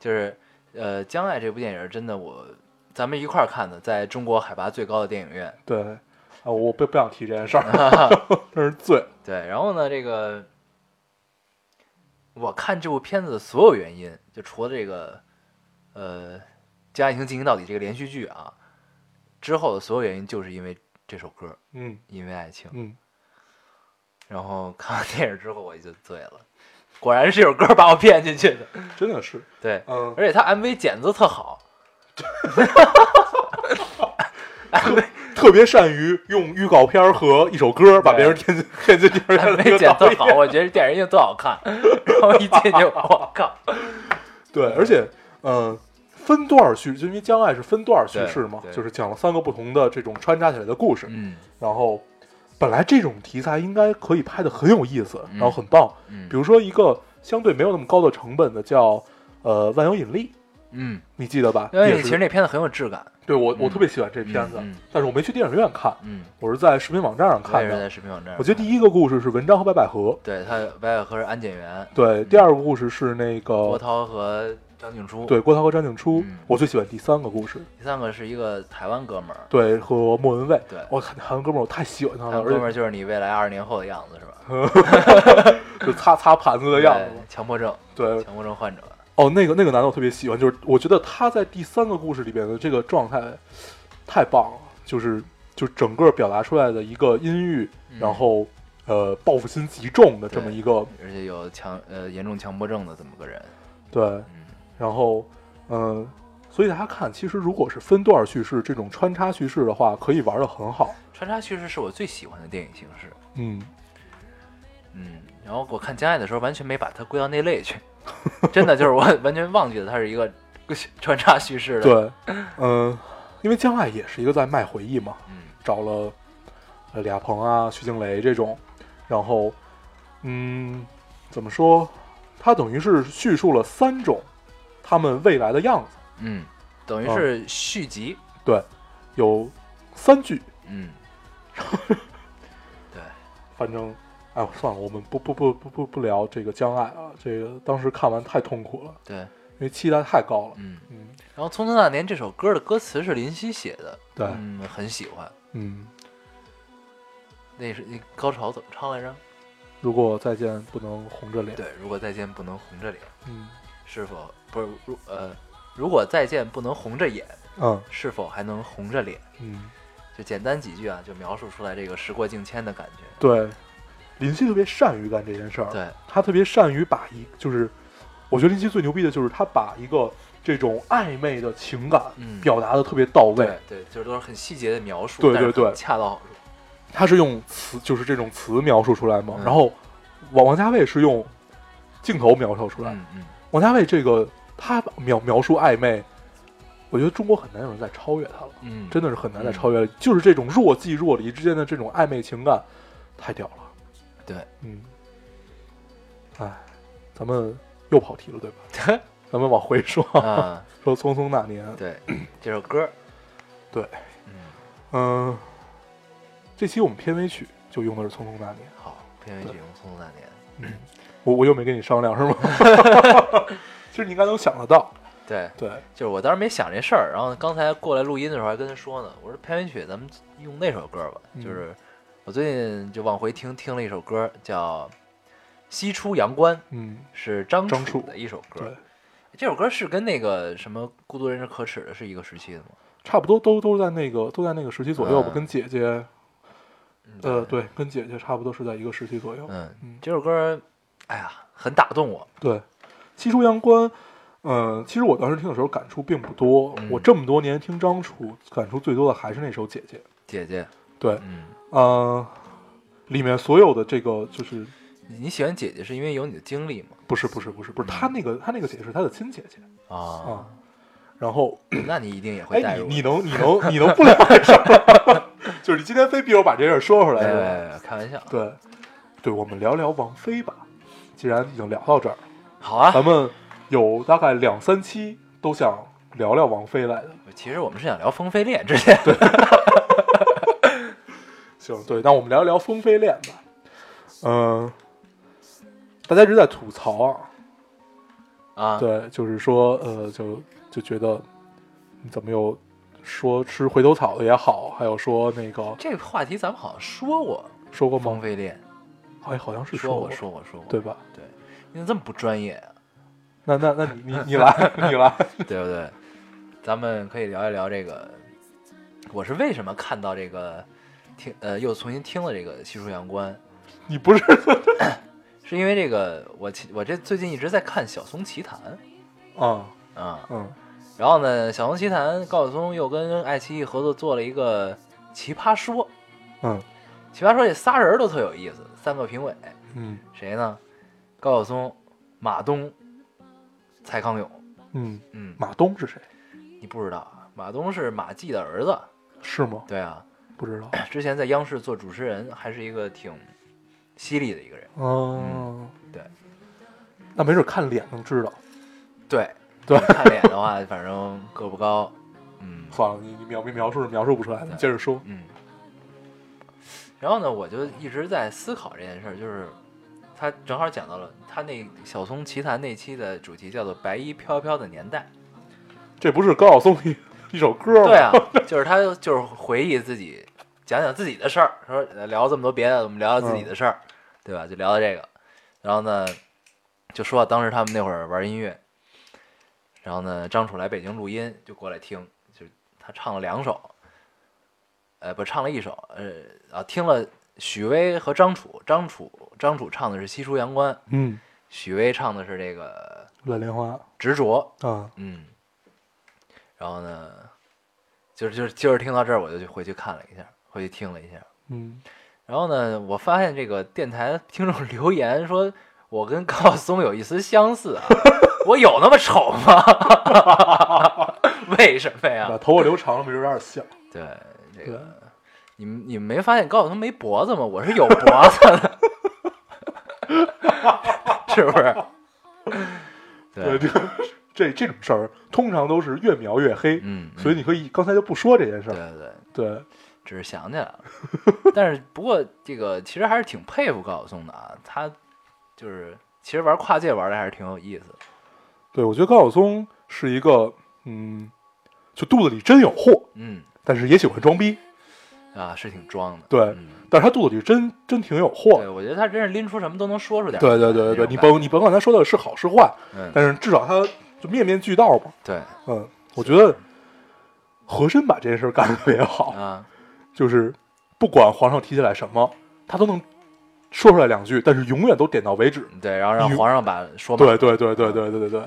就是呃，将爱这部电影真的我咱们一块儿看的，在中国海拔最高的电影院。对，啊，我不不想提这件事儿，(laughs) (laughs) 真是醉。对，然后呢，这个我看这部片子的所有原因，就除了这个呃《将爱情进行到底》这个连续剧啊之后的所有原因，就是因为这首歌，嗯因为爱情。嗯，然后看完电影之后，我就醉了，果然是这首歌把我骗进去的。(laughs) 真的是，对，嗯，而且他 MV 剪得特好，(laughs) 特别善于用预告片和一首歌把别人骗进骗进电影院 MV 个剪特好，我觉得电影一定特好看。然后一进去，我靠，(laughs) 对，而且，嗯、分段叙，就因为将爱是分段叙事嘛对，对就是讲了三个不同的这种穿插起来的故事。嗯然后本来这种题材应该可以拍的很有意思，嗯。然后很棒。嗯。比如说一个相对没有那么高的成本的叫呃万有引力，嗯，你记得吧？因为其实那片子很有质感，对我我嗯特别喜欢这片子，但是我没去电影院看，嗯，我是在视频网站上看的。在。视频网站。我觉得第一个故事是文章和白百合，对他白百合是安检员，对，第二个故事是那个郭涛和张静初，，对郭涛和张静初嗯，我最喜欢第三个故事，第三个是一个台湾哥们儿，对和莫文蔚，对。我看台湾哥们儿我太喜欢他了，哥们儿就是你未来二十年后的样子是吧？(laughs) 就擦擦盘子的样子，强迫症，对，强迫症患者，哦，那个那个男的我特别喜欢，就是我觉得他在第三个故事里边的这个状态太棒了，就是就整个表达出来的一个阴郁，嗯。然后呃报复心极重的这么一个而且有强呃严重强迫症的这么个人，对，嗯然后嗯、所以大家看，其实如果是分段叙事这种穿插叙事的话，可以玩的很好，穿插叙事是我最喜欢的电影形式，嗯，嗯，然后我看《将爱》的时候完全没把它归到那类去，(laughs) 真的就是我完全忘记了它是一个 (laughs) 穿插叙事的，，对，嗯、因为江爱也是一个在卖回忆嘛，嗯找了呃李亚鹏啊、徐静蕾这种，然后嗯，怎么说？它等于是叙述了三种他们未来的样子，嗯，等于哦是续集，对，有三句，嗯，(laughs) 对，反正哎，算了，我们不不不不不不聊这个将爱啊，这个当时看完太痛苦了，对，因为期待太高了，嗯。嗯。然后《匆匆那年》这首歌的歌词是林夕写的，对。嗯，很喜欢。嗯，那是那高潮怎么唱来着？如果再见不能红着脸，对，如果再见不能红着脸，嗯。是否不是如呃，如果再见不能红着眼，嗯是否还能红着脸？嗯，就简单几句啊，就描述出来这个时过境迁的感觉。对，林夕特别善于干这件事儿，对，他特别善于把一就是，我觉得林夕最牛逼的就是他把一个这种暧昧的情感嗯。表达的特别到位，对对，就是都是很细节的描述，对对对。恰到好处。他是用词就是这种词描述出来嘛，嗯。然后王王家卫是用镜头描述出来，嗯嗯，王家卫这个他描描述暧昧，我觉得中国很难有人再超越他了，嗯，真的是很难再超越了，就是这种若即若离之间的这种暧昧情感，太屌了，对，嗯，哎，咱们又跑题了，对吧？(laughs) 咱们往回说，啊，(laughs) 说《匆匆那年》，对，这首歌，对，嗯，嗯、这期我们片尾曲就用的是《匆匆那年》，好，片尾曲用《匆匆那年》。我我又没跟你商量是吗？(laughs) 其实你应该能想得到，对，对，就是我当时没想这事儿，然后刚才过来录音的时候还跟他说呢，我说片尾曲咱们用那首歌吧，嗯。就是我最近就往回听听了一首歌，叫《西出阳关》，嗯，是张张楚楚的一首歌。这首歌是跟那个什么《孤独人是可耻的》是一个时期的吗？差不多都都在那个都在那个时期左右吧，嗯。跟姐姐，嗯呃，，对，跟姐姐差不多是在一个时期左右。嗯嗯，这首歌，哎呀，很打动我。对，西出阳关，嗯、其实我当时听的时候感触并不多。嗯我这么多年听张楚，感触最多的还是那首《姐姐》。姐姐，对，嗯，呃、里面所有的这个就是你你喜欢姐姐是因为有你的经历吗？不是不是不是不是他那个他那个姐姐是他的亲姐姐啊啊，，然后 (clears throat) 那你一定也会带哎，入。你你能你能你能不聊这事儿吗？(laughs) 就是你今天非逼我把这事儿说出来开玩笑。对，对，我们聊聊王菲吧。既然已经聊到这儿，好啊，咱们有大概两三期都想聊聊王菲来的。其实我们是想聊《风飞恋》之前。(laughs) (laughs) 行，对，那我们聊一聊风飞恋吧。嗯、大家一直在吐槽啊，啊，对，就是说，呃，就就觉得你怎么又说吃回头草的也好，还有说那个这个话题咱们好像说过，说过《风吗？飞恋哎，好像是》说过，说过说过，对吧？对，你怎么这么不专业啊？那那那你你你来，你来，(laughs) 对不对？咱们可以聊一聊这个，我是为什么看到这个听呃又重新听了这个《西出阳关》，(laughs) 你不是 (clears throat) 是因为这个我其我这最近一直在看《小松奇谈啊，》啊，嗯然后呢，《小松奇谈》高晓松又跟爱奇艺合作做了一个《奇葩说》，嗯《奇葩说》这仨人都特有意思，三个评委，嗯谁呢？高晓松、马东、蔡康永。嗯，嗯，马东是谁？你不知道啊？马东是马季的儿子。是吗？对啊，不知道。(clears throat) 之前在央视做主持人，还是一个挺犀利的一个人。哦，对，那没准看脸能知道。对对看脸的话，反正个不高。嗯算了，你你描描述是描述不出来的，接着说。嗯。然后呢，我就一直在思考这件事儿，就是他正好讲到了他那小松奇谈那期的主题叫做“白衣飘飘的年代”。这不是高晓松一 (laughs) 一首歌吗？对啊，就是他就是回忆自己，讲讲自己的事儿，说呃聊这么多别的，我们聊聊自己的事儿，对吧？就聊到这个，然后呢，就说当时他们那会儿玩音乐，然后呢，张楚来北京录音，就过来听，就是他唱了两首，呃，不唱了一首，呃啊，听了许巍和张楚，张楚张楚唱的是《西出阳关》，嗯，许巍唱的是这个蓝莲花《执着》，啊，嗯，然后呢，就是就是就是听到这儿，我就去回去看了一下，回去听了一下。嗯，然后呢，我发现这个电台听众留言说，我跟高晓松有一丝相似啊，我有那么丑吗？(laughs) 为什么呀把呀？头发留长了，不是有点像。对这对个，你们你们没发现高晓松没脖子吗？我是有脖子的，(laughs) 是不是？(laughs) 对，这这这种事儿通常都是越描越黑，嗯，所以你可以刚才就不说这件事儿。对对对。对，只是想起来了。但是不过这个其实还是挺佩服高晓松的啊，他就是其实玩跨界玩的还是挺有意思的。对，我觉得高晓松是一个，嗯，就肚子里真有货，嗯但是也喜欢装逼。啊，是挺装的。对嗯，但是他肚子里真真挺有货对，。我觉得他真是拎出什么都能说出点。对对对对对，你甭你甭管他说的是好是坏，嗯，但是至少他就面面俱到吧。对嗯，我觉得和珅把这件事干得特别好，啊，就是不管皇上提起来什么，他都能说出来两句，但是永远都点到为止。对，然后让皇上把说对对对对对对对对，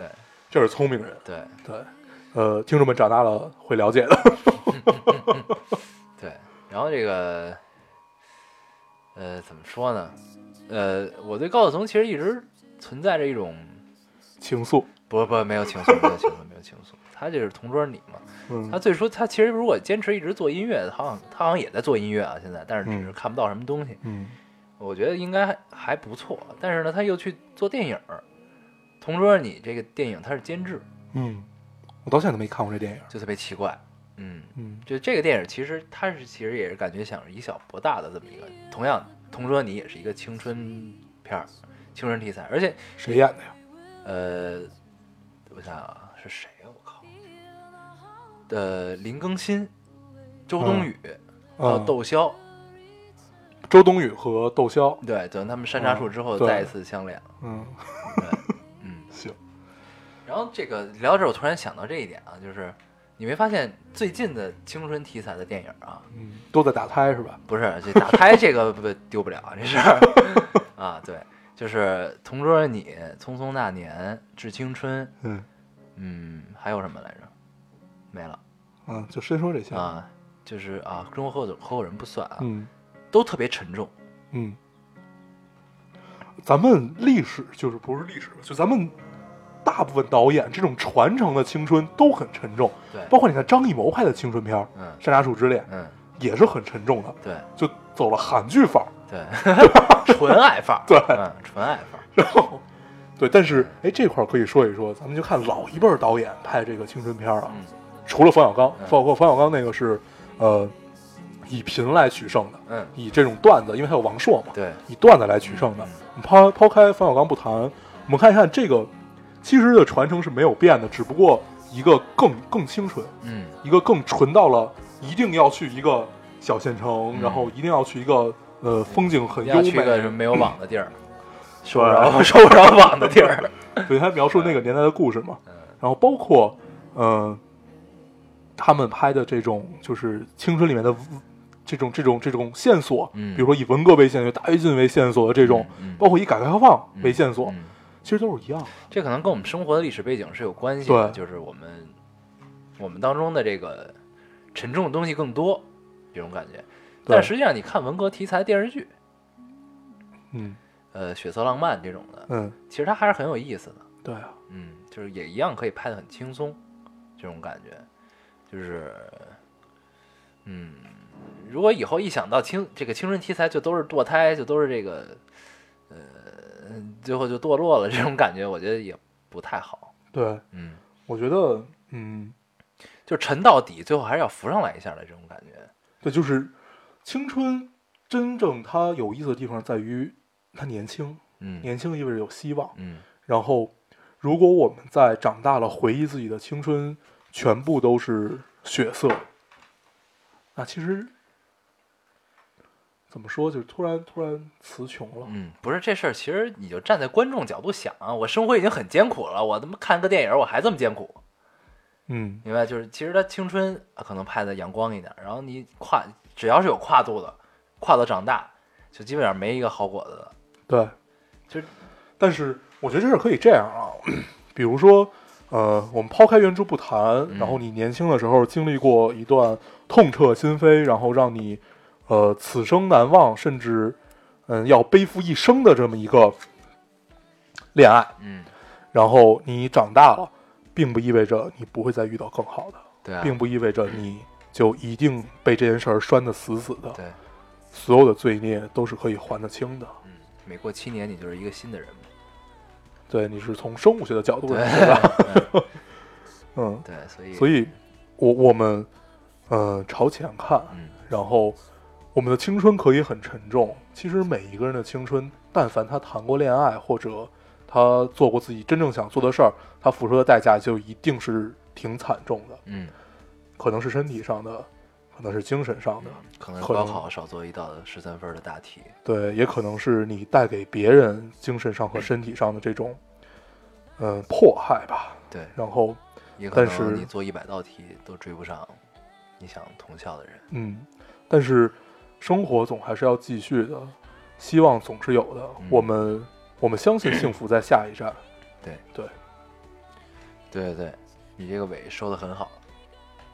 这是聪明人。对对，呃，听众们长大了会了解的。(laughs) 对，然后这个呃怎么说呢？呃，我对高晓松其实一直存在着一种情愫，不不没有情愫，没有情愫，没有情愫。他就是同桌你嘛。嗯他最初他其实如果坚持一直做音乐，他好像他好像也在做音乐啊，现在，但是只是嗯看不到什么东西。嗯我觉得应该还还不错，但是呢，他又去做电影。同桌你这个电影他是监制，嗯，我到现在都没看过这电影。就特别奇怪。嗯，嗯就这个电影其实它是其实也是感觉想以小博大的这么一个，同样同桌你也是一个青春片儿，青春题材，而且谁演的呀？呃，我想想啊，是谁呀、我靠，呃，林更新、周冬雨、还有嗯窦骁，周冬雨和窦骁。对，等他们山楂树之后再一次相恋了。嗯，(laughs) 对，嗯。行。然后这个聊到这儿，我突然想到这一点啊，就是你没发现最近的青春题材的电影啊，嗯，都在打胎是吧？不是这打胎这个不丢不了啊这事儿 (laughs) 啊，对，就是《同桌的你》《匆匆那年》《致青春》，嗯嗯，还有什么来着？没了嗯，就先说这些。啊，就是啊，《中国合伙合伙人》不算啊，嗯都特别沉重。嗯，咱们历史就是不是历史，就咱们大部分导演这种传承的青春都很沉重，对，包括你看张艺谋拍的青春片儿嗯《山楂树之恋》嗯，也是很沉重的，对。就走了韩剧范儿。对，(laughs) 纯爱范儿，对。嗯，纯爱范儿，然后，对，但是哎，这块儿可以说一说，咱们就看老一辈儿导演拍这个青春片儿啊，嗯。除了冯小刚，嗯。包括冯小刚那个是呃以贫来取胜的，嗯，以这种段子，因为他有王朔嘛，对，以段子来取胜的。抛抛开冯小刚不谈，我们看一看这个，其实的传承是没有变的，只不过一个更更清纯，嗯。一个更纯到了一定要去一个小县城，嗯。然后一定要去一个呃风景很优要去一个美，没有网的地儿，收对不着收不着网的地儿，(laughs) 对他描述那个年代的故事嘛。嗯。然后包括呃，他们拍的这种就是青春里面的这种这种这种线索，嗯。比如说以文革为线索、大跃进为线索的这种，嗯嗯。包括以改革开放为线索，嗯其实都是一样的。这可能跟我们生活的历史背景是有关系的，就是我们我们当中的这个沉重的东西更多，这种感觉。但实际上，你看文革题材电视剧，嗯呃，血色浪漫这种的，嗯，其实它还是很有意思的。对啊，嗯，就是也一样可以拍的很轻松，这种感觉。就是，嗯，如果以后一想到青这个青春题材就都是堕胎，就都是这个，呃，最后就堕落了 (laughs) 这种感觉，我觉得也不太好。对，嗯，我觉得，嗯，就沉到底，最后还是要浮上来一下的这种感觉。对，就是青春真正它有意思的地方在于它年轻，嗯年轻意味着有希望。嗯然后，如果我们在长大了回忆自己的青春，全部都是血色，那其实怎么说，就突然突然词穷了。嗯，不是这事儿，其实你就站在观众角度想啊，我生活已经很艰苦了，我他妈看个电影我还这么艰苦，嗯，明白？就是其实他青春啊可能拍的阳光一点，然后你跨只要是有跨度的，跨到长大，就基本上没一个好果子的。对，就是但是我觉得这事儿可以这样啊，(coughs) 比如说，呃，我们抛开原著不谈，嗯然后你年轻的时候经历过一段痛彻心扉，然后让你呃此生难忘，甚至嗯要背负一生的这么一个恋爱，嗯，然后你长大了，并不意味着你不会再遇到更好的，对啊，并不意味着你就一定被这件事儿拴得死死的，对，所有的罪孽都是可以还得清的。嗯，每过七年你就是一个新的人嘛。对，你是从生物学的角度对来说吧？(laughs) 嗯嗯，对，所以所以我我们呃朝前看，嗯然后我们的青春可以很沉重。其实每一个人的青春，但凡他谈过恋爱，或者他做过自己真正想做的事儿，他付出的代价就一定是挺惨重的，嗯，可能是身体上的，可能是精神上的，可能高考少做一道十三分的大题。对，也可能是你带给别人精神上和身体上的这种嗯、呃迫害吧。对，然后也但是你做一百道题都追不上你想同校的人。嗯，但是生活总还是要继续的，希望总是有的。嗯我们我们相信幸福在下一站。对对，对对对，你这个尾收的很好。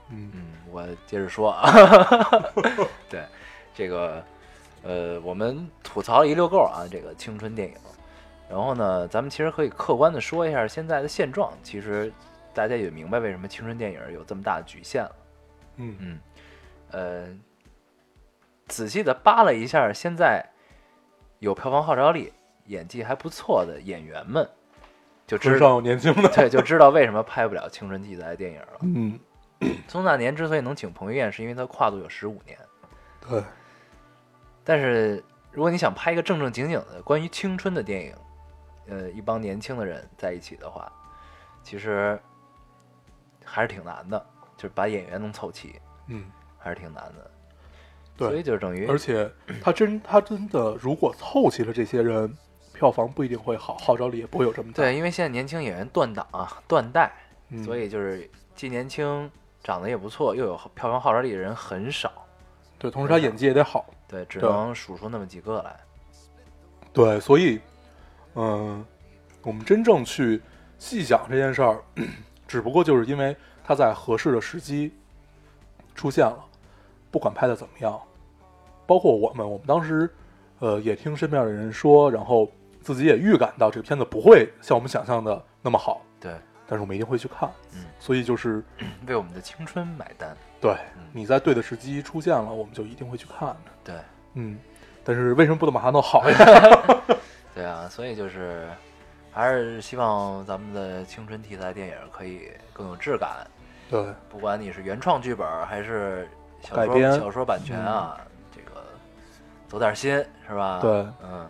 嗯嗯，我接着说啊，(laughs) 对，这个呃，我们吐槽了一溜够啊，这个青春电影。然后呢，咱们其实可以客观的说一下现在的现状。其实大家也明白为什么青春电影有这么大的局限了。嗯嗯，呃，仔细的扒了一下，现在有票房号召力、演技还不错的演员们，就知道年轻的。对，就知道为什么拍不了青春题材的电影了。嗯，宗大年之所以能请彭于晏，是因为他跨度有十五年。对，但是如果你想拍一个正正经经的关于青春的电影，呃，一帮年轻的人在一起的话，其实还是挺难的，就是把演员能凑齐，嗯，还是挺难的。对所以就是等于而且他真他真的如果凑齐了这些人，票房不一定会好，号召力也不会有这么大。对，因为现在年轻演员断档啊、断代，嗯，所以就是既年轻、长得也不错，又有票房号召力的人很少。对，同时他演技也得好。对，只能数出那么几个来。对，所以，嗯、我们真正去细想这件事儿，(clears throat) 只不过就是因为他在合适的时机出现了，不管拍的怎么样，包括我们，我们当时，呃，也听身边的人说，然后自己也预感到这个片子不会像我们想象的那么好，对，但是我们一定会去看，嗯，所以就是 (clears throat) 为我们的青春买单。对嗯。你在对的时机出现了，我们就一定会去看的，对，嗯，但是为什么不能把它弄好呀？(laughs) (laughs) 对啊，所以就是还是希望咱们的青春题材电影可以更有质感。对，不管你是原创剧本还是小说改编。小说版权啊，这个走点心是吧？对嗯，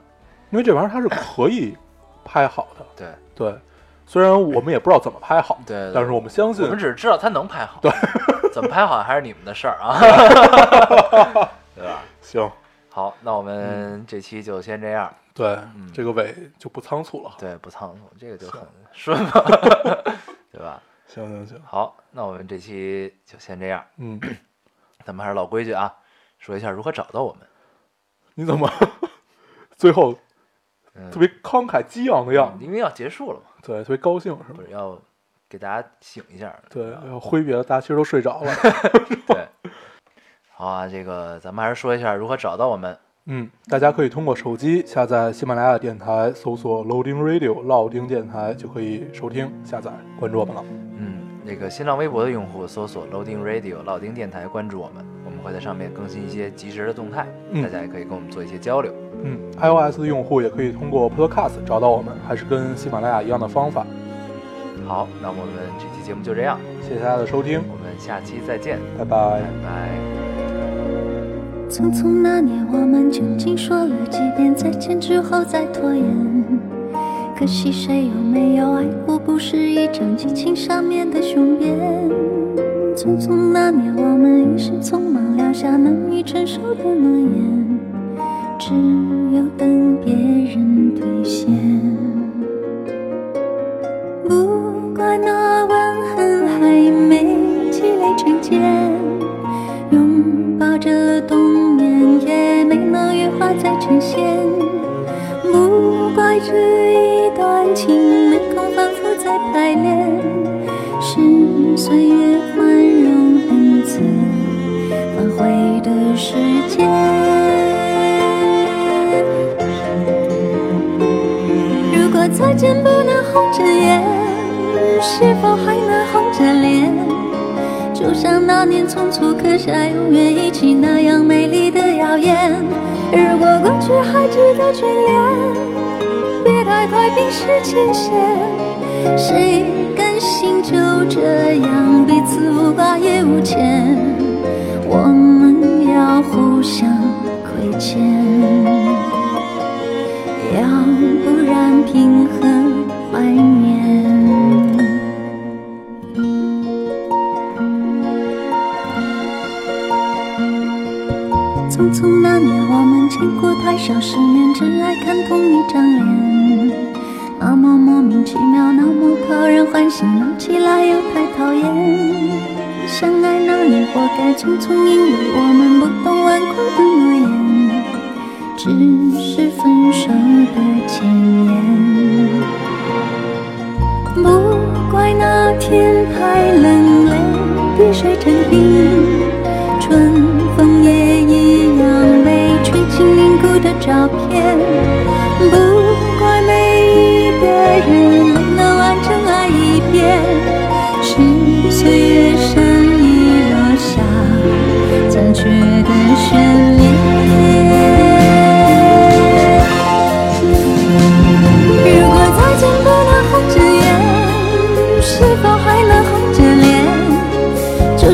因为这玩意儿它是可以拍好的。对对，虽然我们也不知道怎么拍好，对对但是我们相信我们只是知道它能拍好，对，(laughs) 怎么拍好还是你们的事儿啊，(laughs) 对吧？行。好，那我们这期就先这样。对，嗯这个尾就不仓促了。对，不仓促，这个就很顺嘛，(laughs) 对吧？行行行，好，那我们这期就先这样。嗯，咱们还是老规矩啊，说一下如何找到我们。你怎么 (laughs) 最后嗯，特别慷慨激昂的样子？因为要结束了嘛，对，特别高兴是吧？不是要给大家醒一下。对，要挥别了，大家其实都睡着了。(laughs) 对。好啊，这个咱们还是说一下如何找到我们。嗯，大家可以通过手机下载喜马拉雅电台，搜索 Loading Radio 老丁电台就可以收听、下载、关注我们了。嗯，那个新浪微博的用户搜索 Loading Radio 老丁电台，关注我们，我们会在上面更新一些及时的动态，嗯大家也可以跟我们做一些交流。嗯，iOS 的用户也可以通过 Podcast 找到我们，还是跟喜马拉雅一样的方法。好，那我们这期节目就这样，谢谢大家的收听，我们下期再见，拜拜拜。拜。匆匆那年，我们究竟说了几遍再见之后再拖延？可惜谁有没有爱过，不是一张激情上面的雄辩。匆匆那年，我们一时匆忙撂下难以承受的诺言，只有等别人兑现。不怪那吻痕还没积累成茧。拥抱着冬眠，也没能羽化再成仙。不怪这一情没空反复再排练，是岁月宽容恩赐反悔的时间。如果再见不能红着眼，是否还能红着脸？就像那年匆促刻下永远一起那样美丽的谣言。如果过去还值得眷恋，别太快冰释前嫌。谁甘心就这样彼此无挂也无牵？我们要互相亏欠，要不然凭何怀念？匆匆那年，我们见过太少世面，只爱看同一张脸。那么莫名其妙，那么讨人欢喜，闹起来又太讨厌。相爱那年，活该匆匆，因为我们不懂顽固的诺言，只是分手的前言。不怪那天太冷，泪滴水成冰。春风也一样被吹进凝固的照片。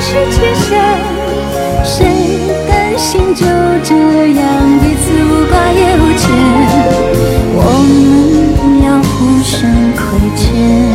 谁去想谁甘心就这样彼此无挂也无牵？我们要互相亏欠。